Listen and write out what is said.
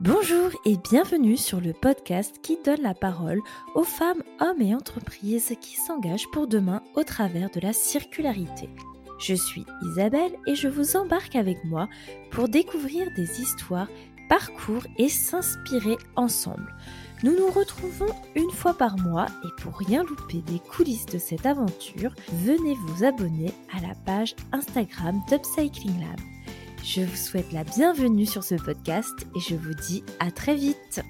Bonjour et bienvenue sur le podcast qui donne la parole aux femmes, hommes et entreprises qui s'engagent pour demain au travers de la circularité. Je suis Isabelle et je vous embarque avec moi pour découvrir des histoires, parcours et s'inspirer ensemble. Nous nous retrouvons une fois par mois et pour rien louper des coulisses de cette aventure, venez vous abonner à la page Instagram d'Upcycling Lab. Je vous souhaite la bienvenue sur ce podcast et je vous dis à très vite.